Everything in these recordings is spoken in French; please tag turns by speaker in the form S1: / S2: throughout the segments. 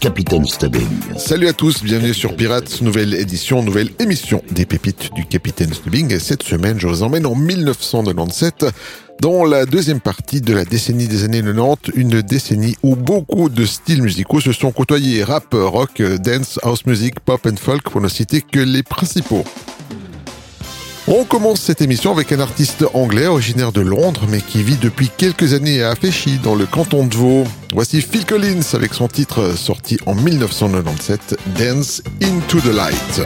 S1: Capitaine Stubbing.
S2: Salut à tous, bienvenue sur Pirates, nouvelle édition, nouvelle émission des pépites du Capitaine Stubbing. Et cette semaine, je vous emmène en 1997 dans la deuxième partie de la décennie des années 90, une décennie où beaucoup de styles musicaux se sont côtoyés, rap, rock, dance, house music, pop and folk, pour ne citer que les principaux. On commence cette émission avec un artiste anglais originaire de Londres mais qui vit depuis quelques années à Afféchy dans le canton de Vaud. Voici Phil Collins avec son titre sorti en 1997, Dance into the Light.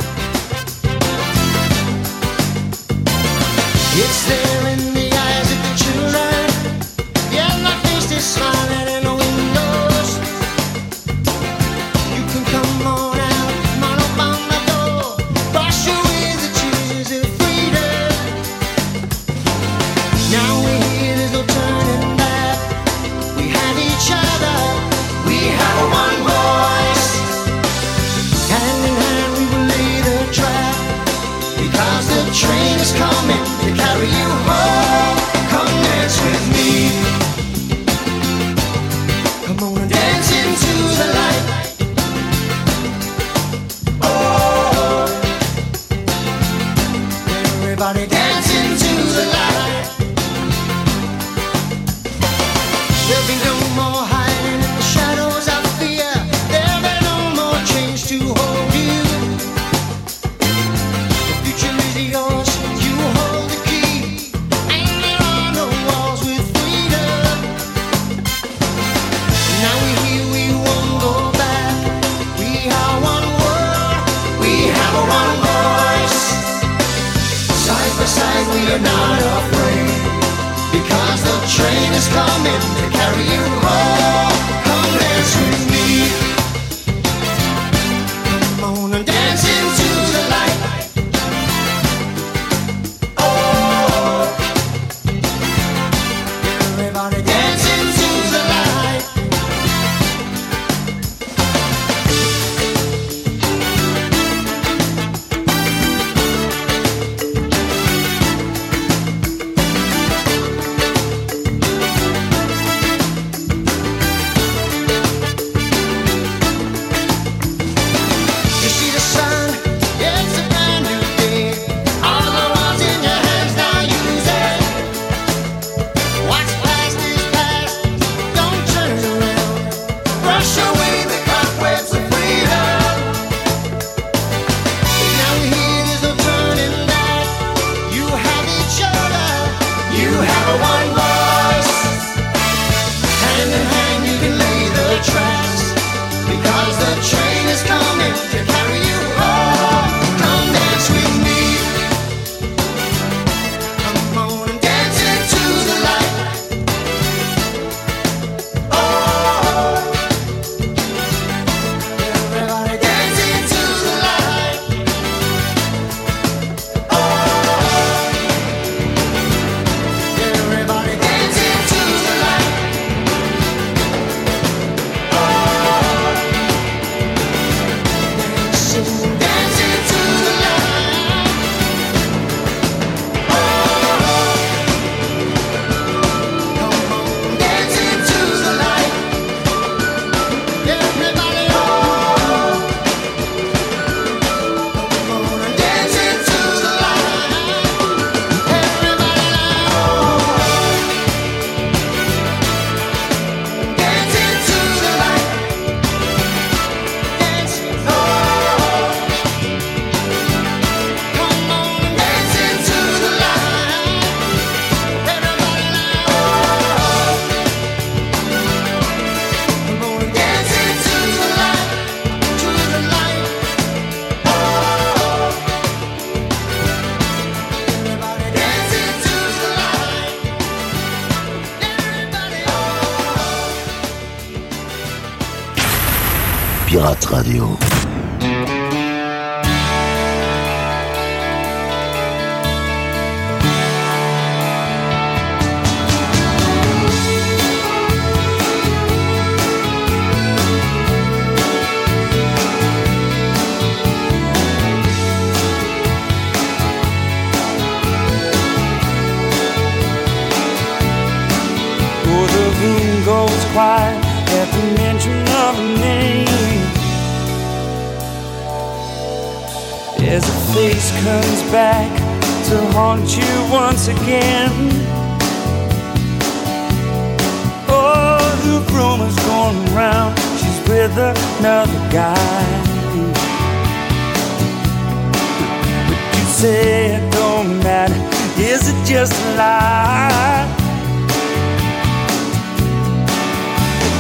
S3: Say it don't matter. Is it just a lie?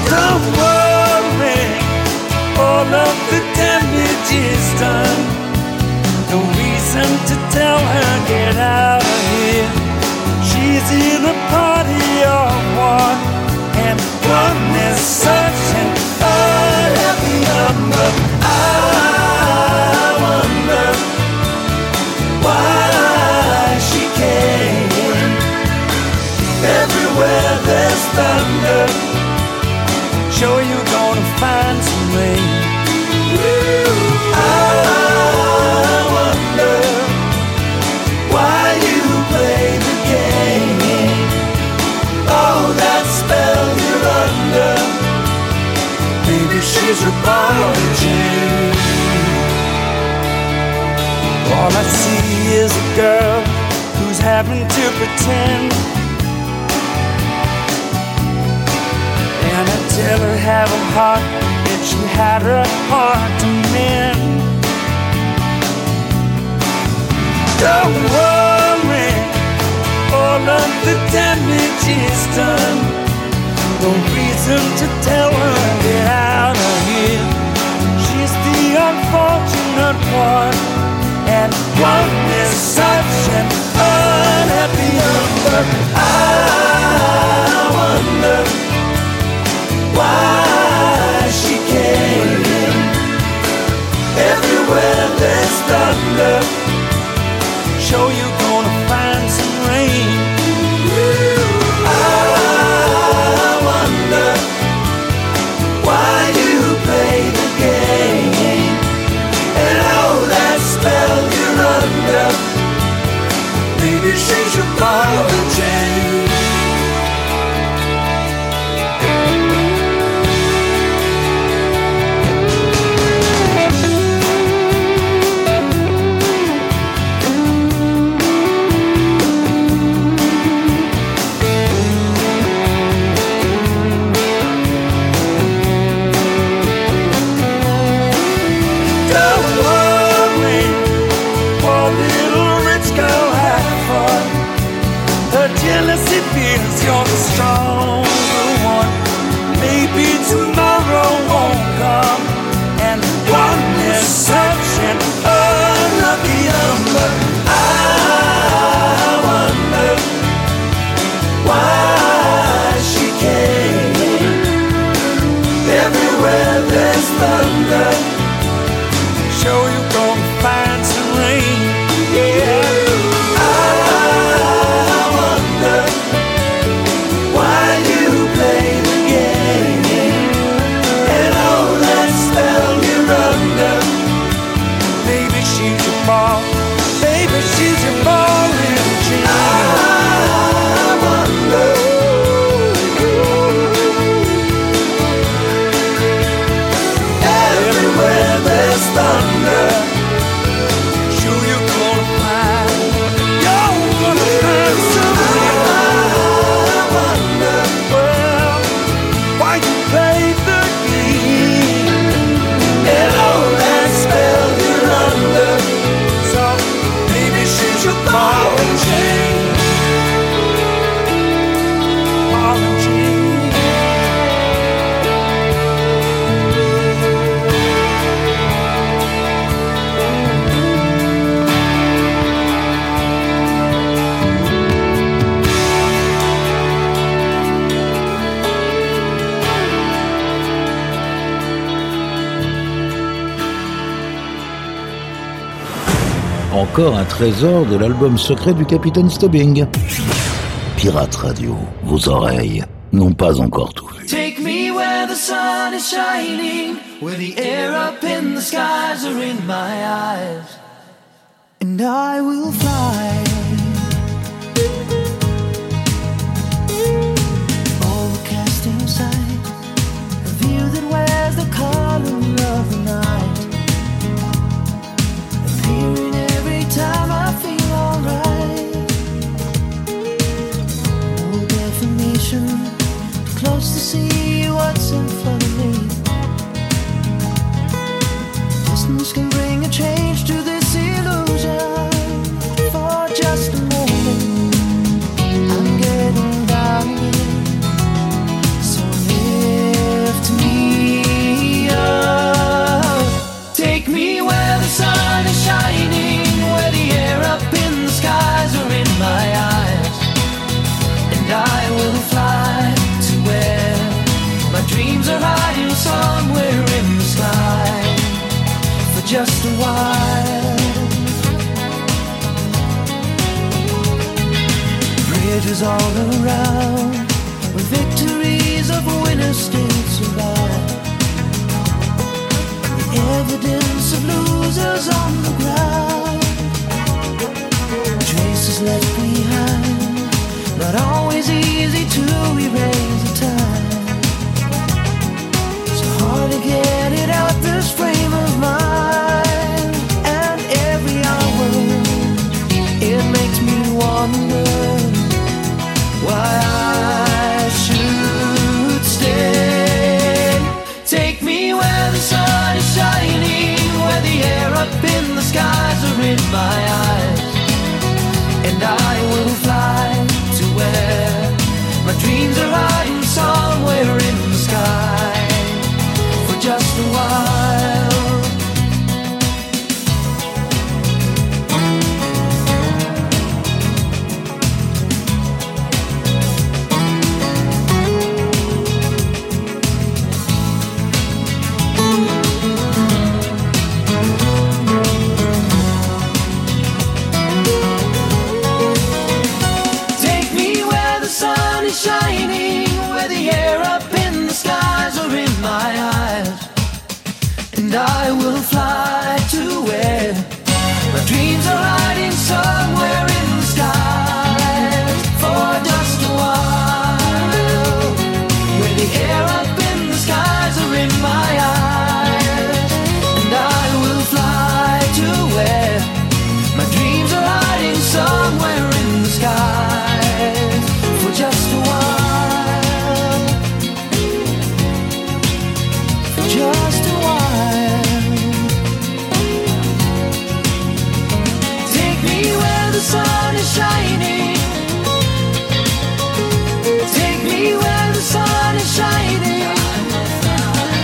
S3: Don't worry, all of the damage is done. No reason to tell her get out of here. She's in a party of one, and one is such an unhappy number. Maybe she's reborn All I see is a girl who's having to pretend. And I tell her have a heart, and she had her heart to mend. Don't worry, all of the damage is done. No reason to tell her get out unfortunate one, and one is such an unhappy number. I wonder why she came. Everywhere there's thunder, show you
S4: encore un trésor de l'album secret du capitaine Stubbing. Pirate Radio, vos oreilles n'ont pas encore tout vu.
S3: Take me where the sun is shining, where the air up in the skies are in my eyes. And I will fly. Overcast inside, a view that wears the color of ocean, close to see what's in front of me. all around.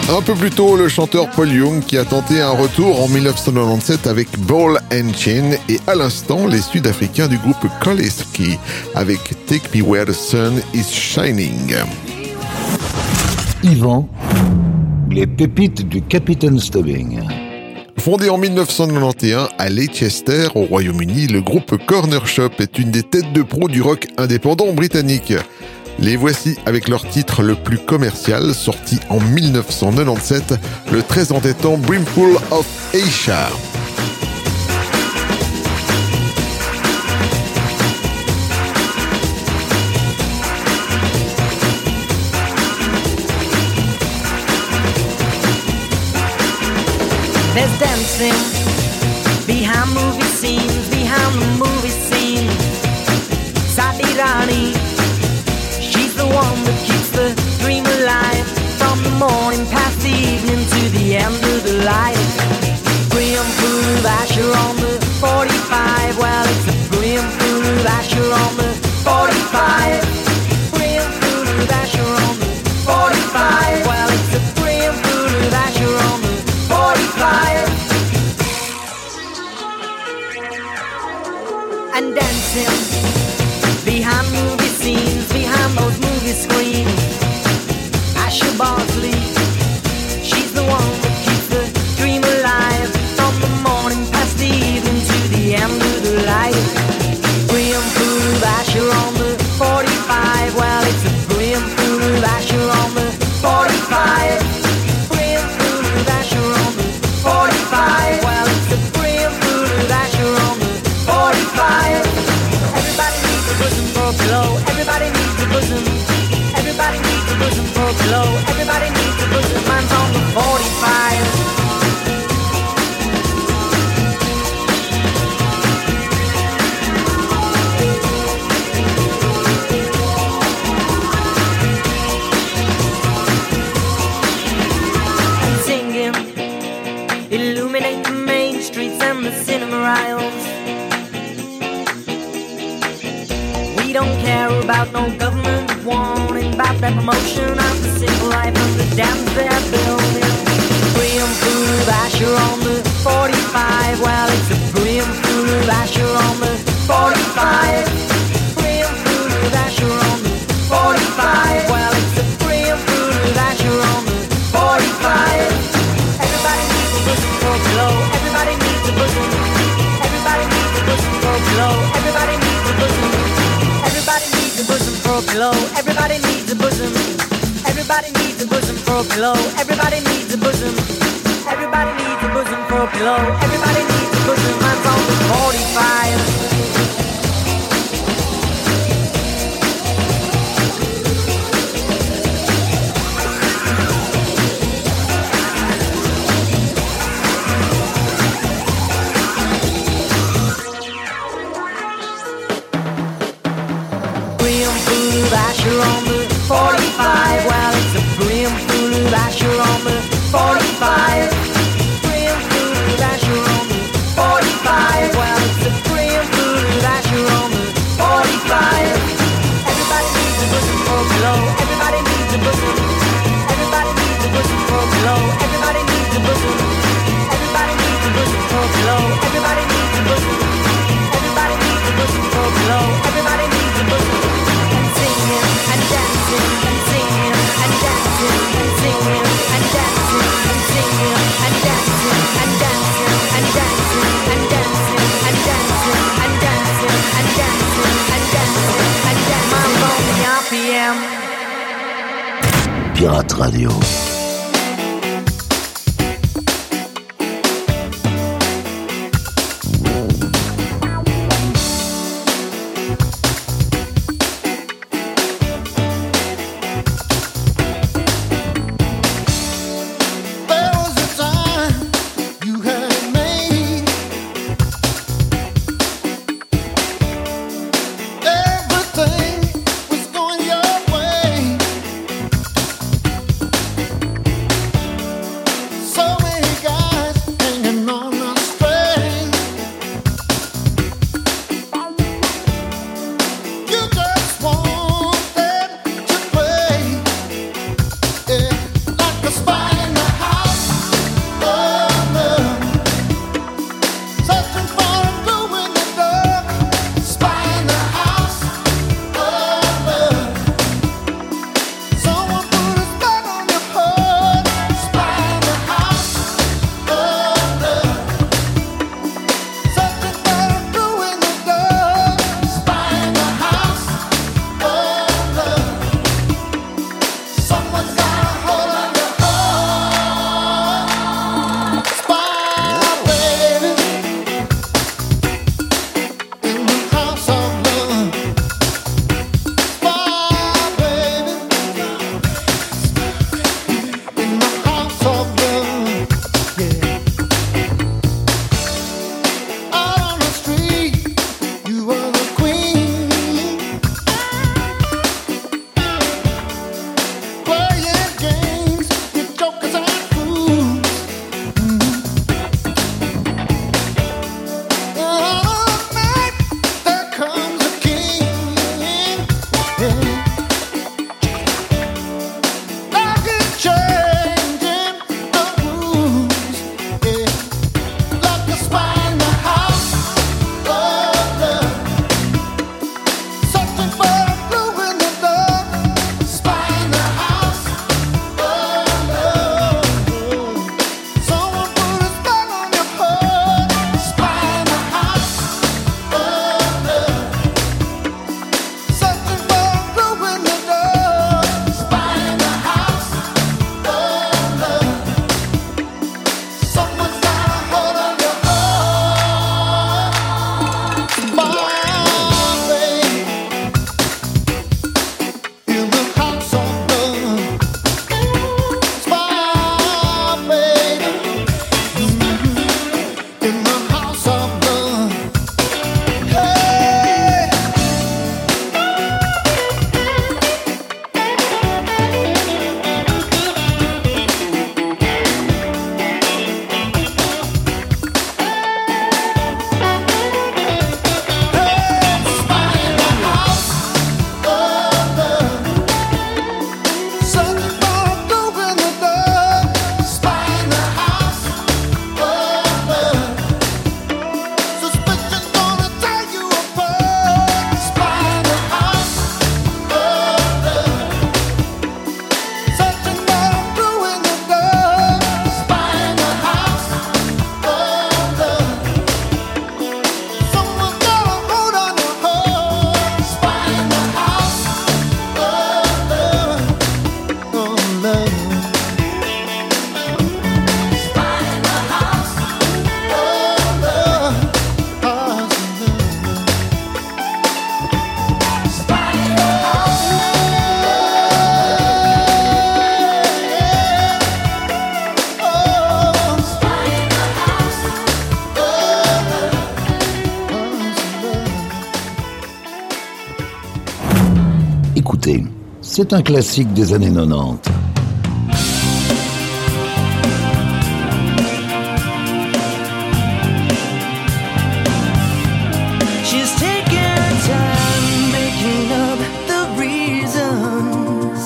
S5: Un peu plus tôt, le chanteur Paul Young qui a tenté un retour en 1997 avec Ball and Chain et à l'instant les Sud-Africains du groupe Koleski avec Take Me Where the Sun is Shining.
S4: Yvan, les pépites du Capitaine Stubbing.
S5: Fondé en 1991 à Leicester, au Royaume-Uni, le groupe Corner Shop est une des têtes de proue du rock indépendant britannique. Les voici avec leur titre le plus commercial, sorti en 1997, le très entêtant Brimful of Asia.
S6: dancing. pillow. Everybody needs a bosom. Everybody needs a bosom for a pillow. Everybody needs a bosom. I'm on 45.
S2: Radio.
S1: C'est un classique des années 90.
S5: She's taking time making up the reasons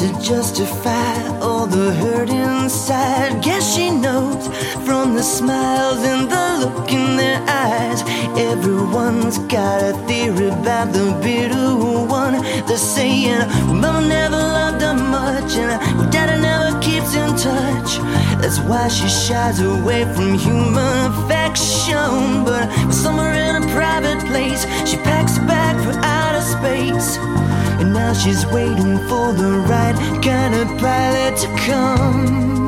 S5: to justify all the hurt inside. Guess she knows from the smiles and the look in their Everyone's got a theory about the bitter one. They're saying, well, Mama never loved her much, and Daddy never keeps in touch. That's why she shies away from human affection. But somewhere in a private place, she packs a bag for outer space. And now she's waiting for the right kind of pilot to come.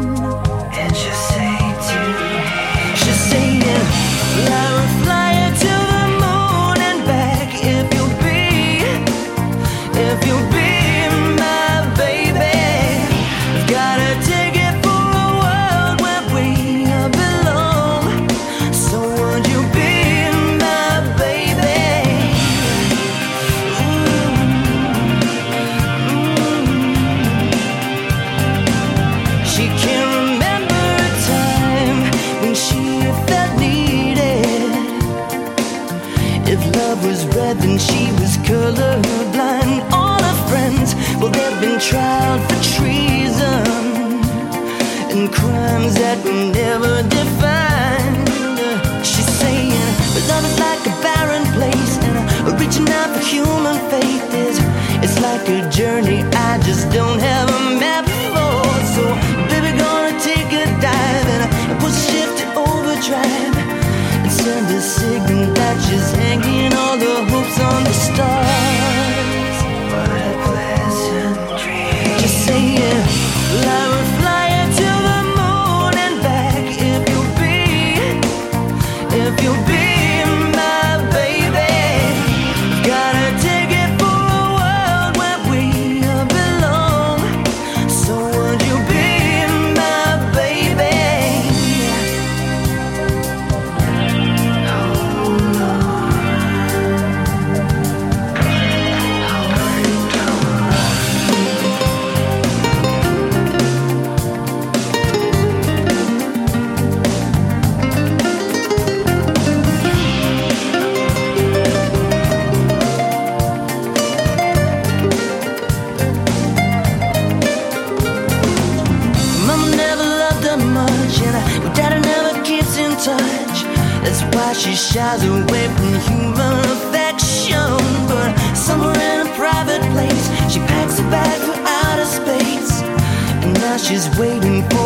S5: Stars. She shies away from human affection. But somewhere in a private place, she packs a bag for outer space. And now she's waiting for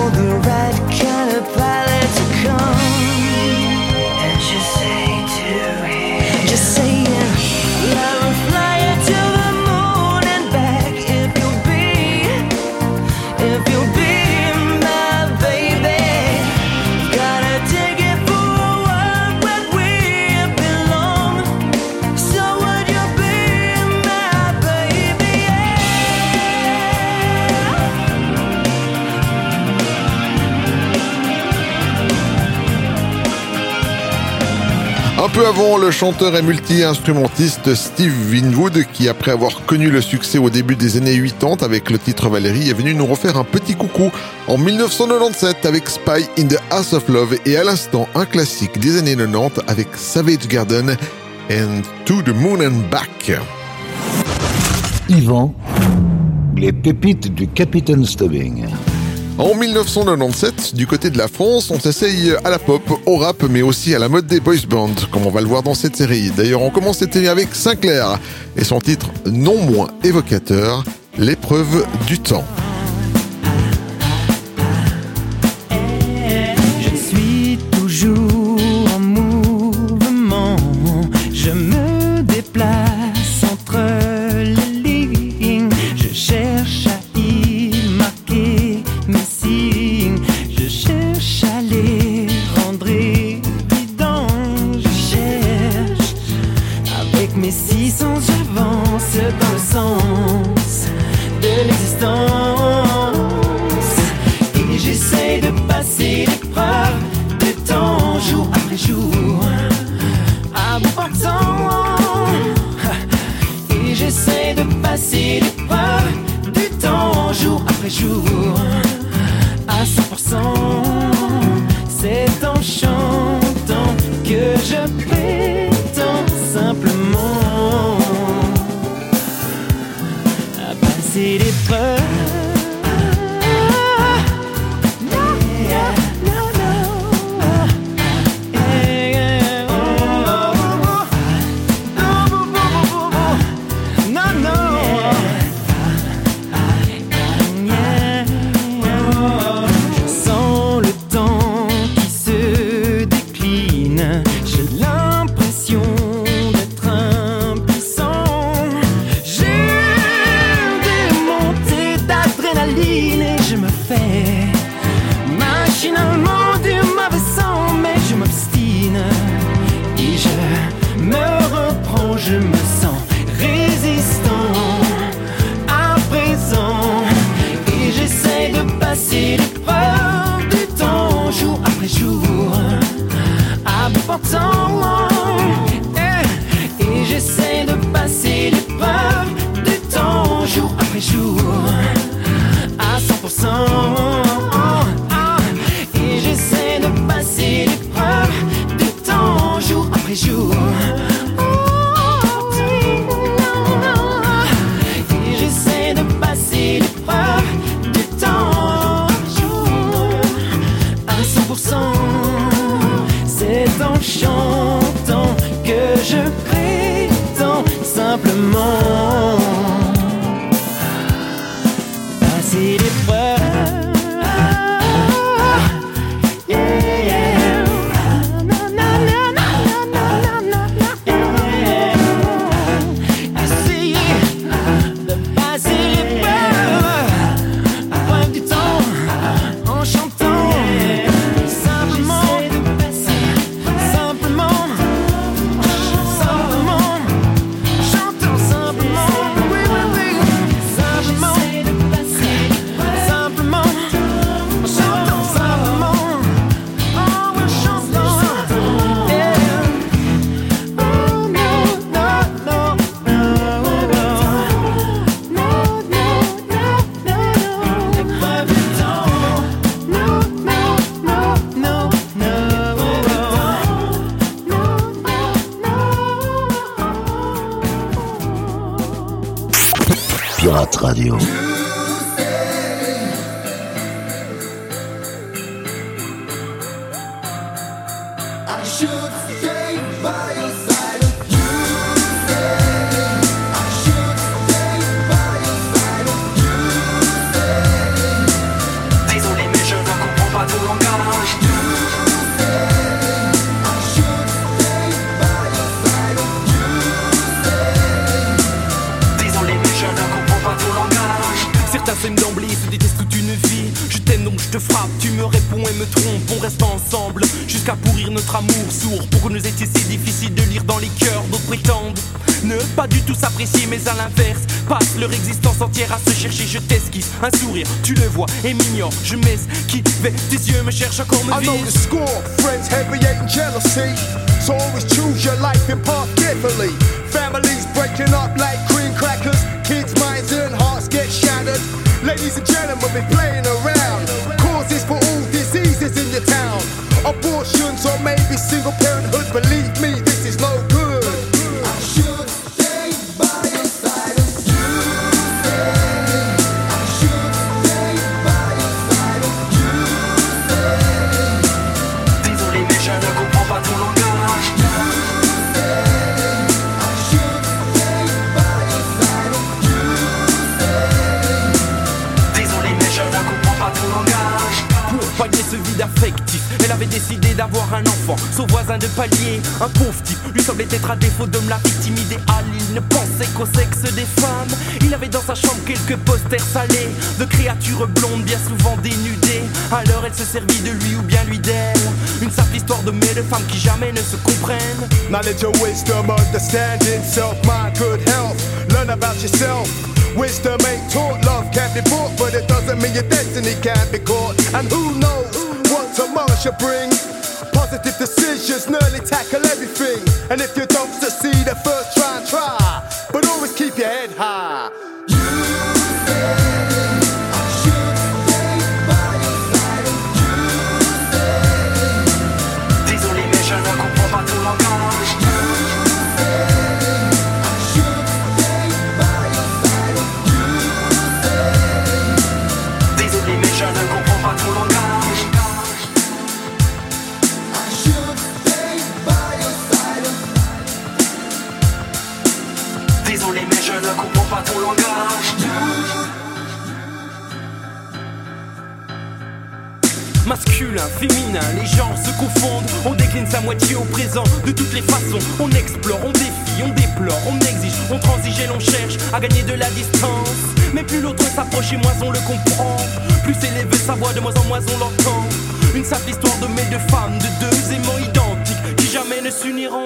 S3: peu avant, le chanteur et multi-instrumentiste Steve Winwood, qui après avoir connu le succès au début des années 80 avec le titre Valérie, est venu nous refaire un petit coucou en 1997 avec Spy in the House of Love et à l'instant un classique des années 90 avec Savage Garden and To the Moon and Back.
S1: Yvan, les pépites du Capitaine Stubbing.
S3: En 1997, du côté de la France, on s'essaye à la pop, au rap, mais aussi à la mode des boys bands, comme on va le voir dans cette série. D'ailleurs, on commence cette série avec Sinclair et son titre non moins évocateur, L'épreuve du temps.
S5: Je
S7: frappe, tu me réponds et me trompes. On reste ensemble jusqu'à pourrir notre amour sourd. Pourquoi nous était si difficile de lire dans les cœurs d'autres prétendent ne pas du tout s'apprécier, mais à l'inverse, passent leur existence entière à se chercher. Je t'esquisse un sourire, tu le vois et m'ignore. Je m'esquive, tes yeux me cherchent encore me
S8: I know the score, friends, heavy and jealousy. So always choose your life and path carefully. Families breaking up like cream crackers. Kids' minds and hearts get shattered. Ladies and gentlemen, be playing around. Your town. Abortions or maybe single parenthood. Believe me,
S7: décidé d'avoir un enfant. Son voisin de palier, un pauvre type, lui semblait être à défaut d'homme la victime idéale. Il ne pensait qu'au sexe des femmes. Il avait dans sa chambre quelques posters salés de créatures blondes bien souvent dénudées. Alors elle se servit de lui ou bien lui d'elle. Une simple histoire de mets de femmes qui jamais ne se comprennent.
S8: Knowledge and wisdom, understanding, self, mind, good health. Learn about yourself. Wisdom ain't taught, love can be bought, but it doesn't mean your destiny can't be caught. And who knows? Shall bring? Positive decisions, nearly tackle everything. And if you don't succeed at first, try and try. But always keep your head high.
S2: s'uniront.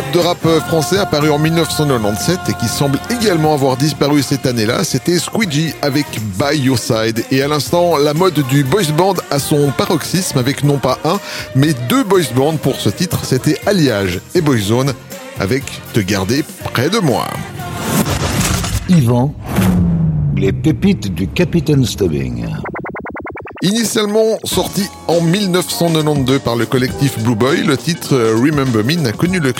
S5: groupe de rap français apparu en 1997 et qui semble également avoir disparu cette année-là, c'était Squeegee avec By Your Side. Et à l'instant, la mode du boys band a son paroxysme avec non pas un, mais deux boys bands pour ce titre, c'était Alliage et Boyzone avec Te garder près de moi.
S3: Yvan, les pépites du Capitaine Stubbing.
S5: Initialement sorti en 1992 par le collectif Blue Boy, le titre Remember Me n'a connu le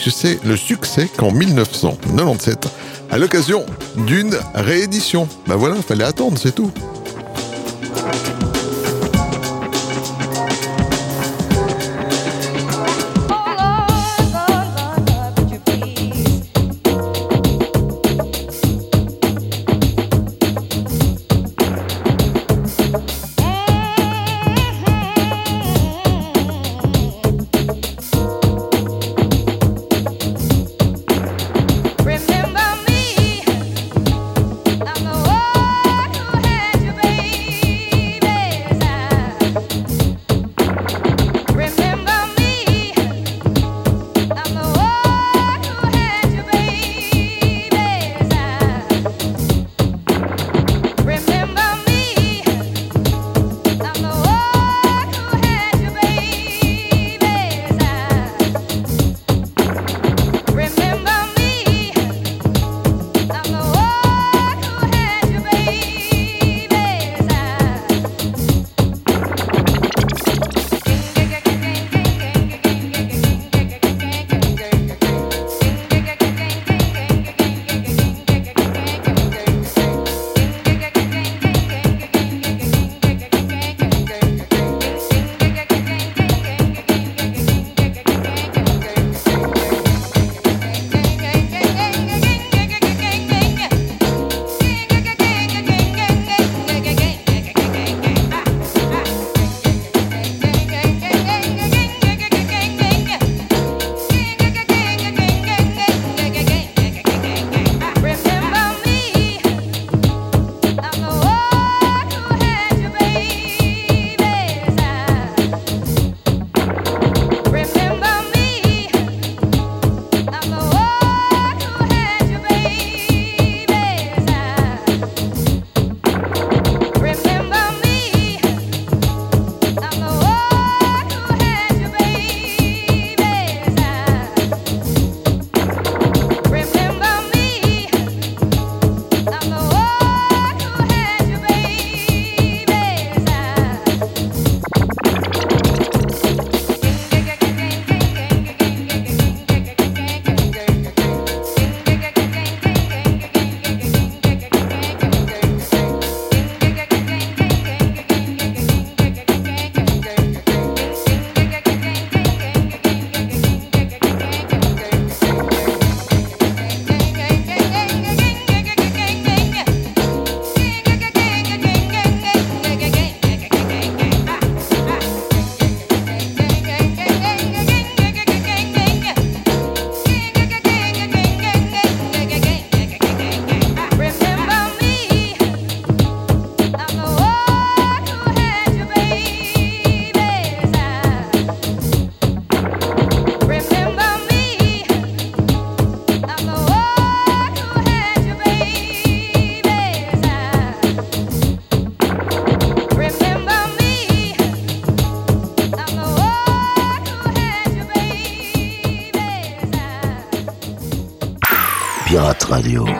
S5: succès, qu'en 1997, à l'occasion d'une réédition. Bah ben voilà, fallait attendre, c'est tout.
S4: Radio.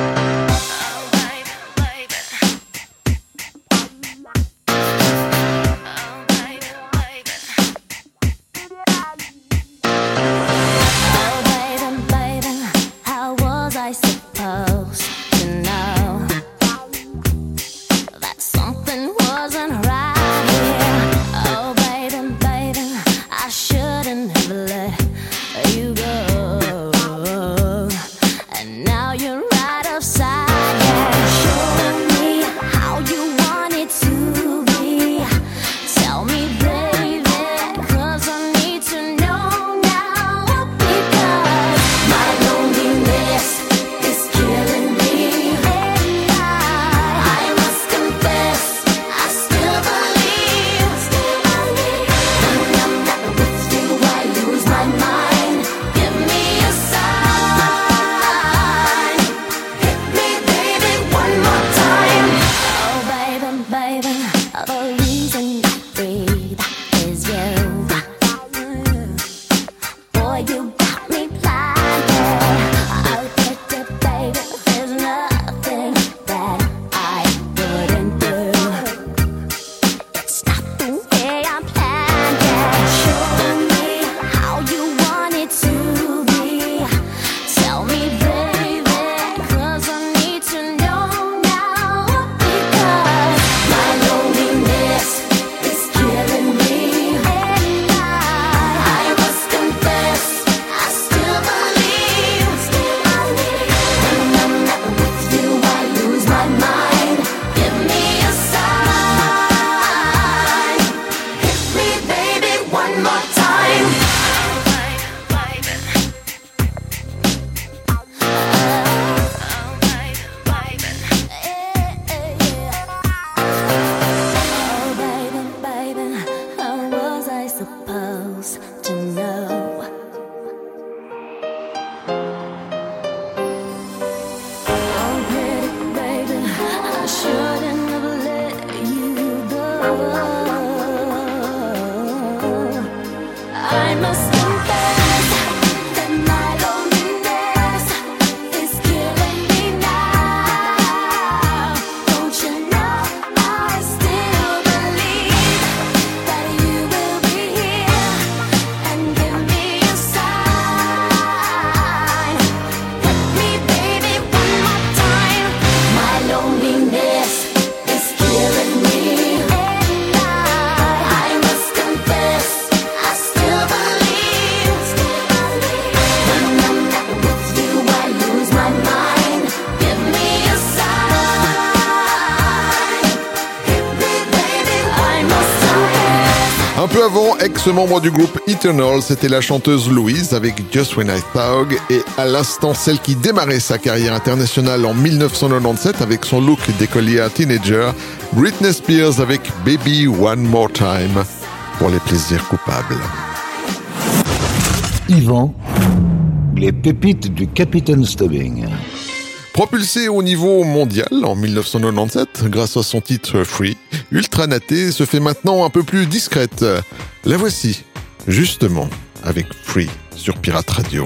S6: Nous avons ex-membre du groupe Eternal, c'était la chanteuse Louise avec Just When I Thought, et à l'instant celle qui démarrait sa carrière internationale en 1997 avec son look d'écolier à teenager, Britney Spears avec Baby One More Time pour les plaisirs coupables.
S1: Yvan, les pépites du Capitaine Stubbing.
S6: Propulsé au niveau mondial en 1997 grâce à son titre Free, Ultranaté se fait maintenant un peu plus discrète. La voici, justement, avec Free sur Pirate Radio.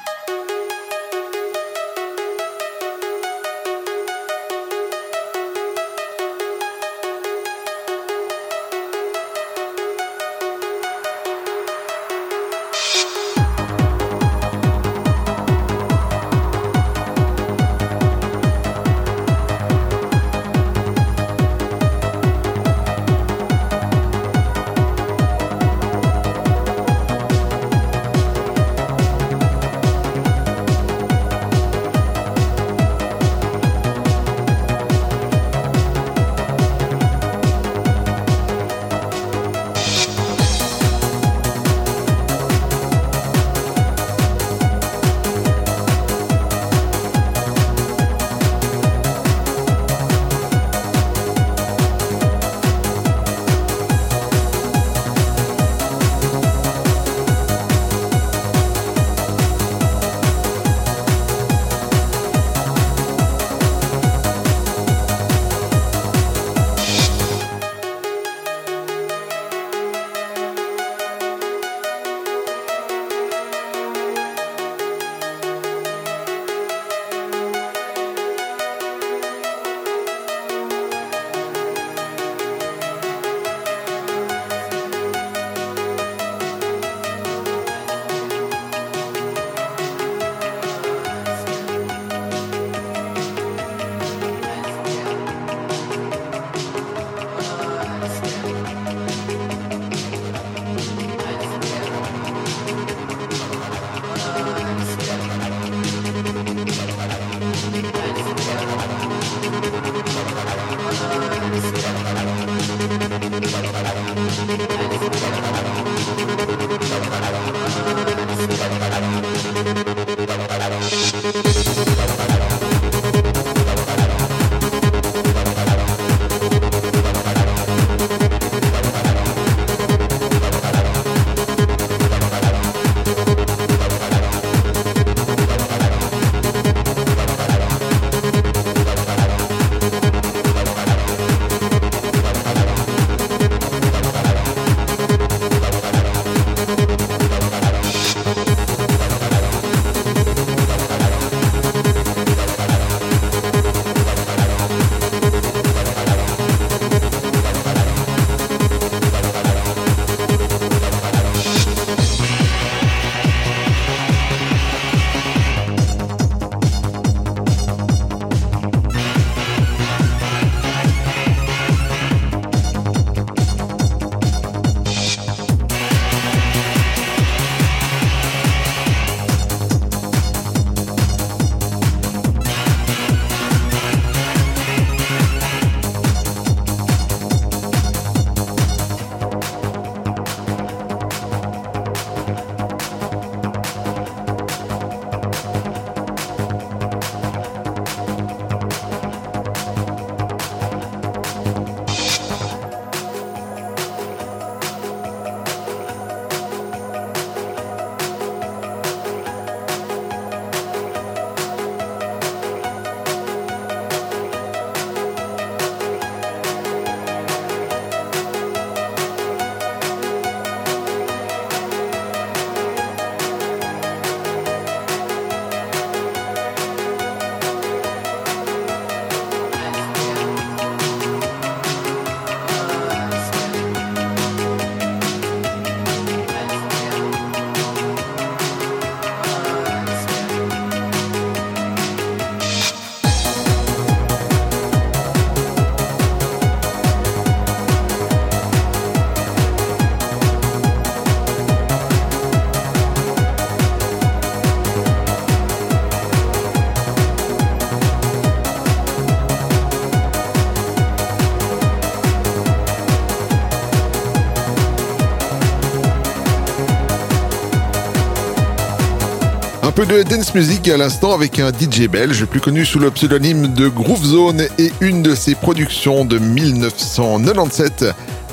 S5: Peu de dance music à l'instant avec un DJ belge plus connu sous le pseudonyme de Groove Zone et une de ses productions de 1997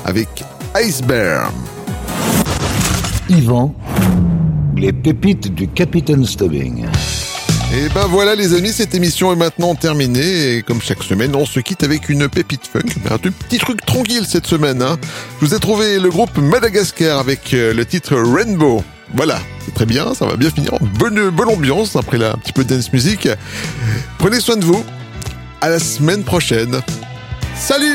S5: avec Ice Bear.
S4: Yvan, les pépites du Capitaine Stubbing.
S5: Et ben voilà les amis, cette émission est maintenant terminée et comme chaque semaine, on se quitte avec une pépite funk, un tout petit truc tranquille cette semaine. Hein. Je vous ai trouvé le groupe Madagascar avec euh, le titre Rainbow. Voilà, très bien, ça va bien finir. Bonne, bonne ambiance après là, un petit peu de dance music. Prenez soin de vous. À la semaine prochaine. Salut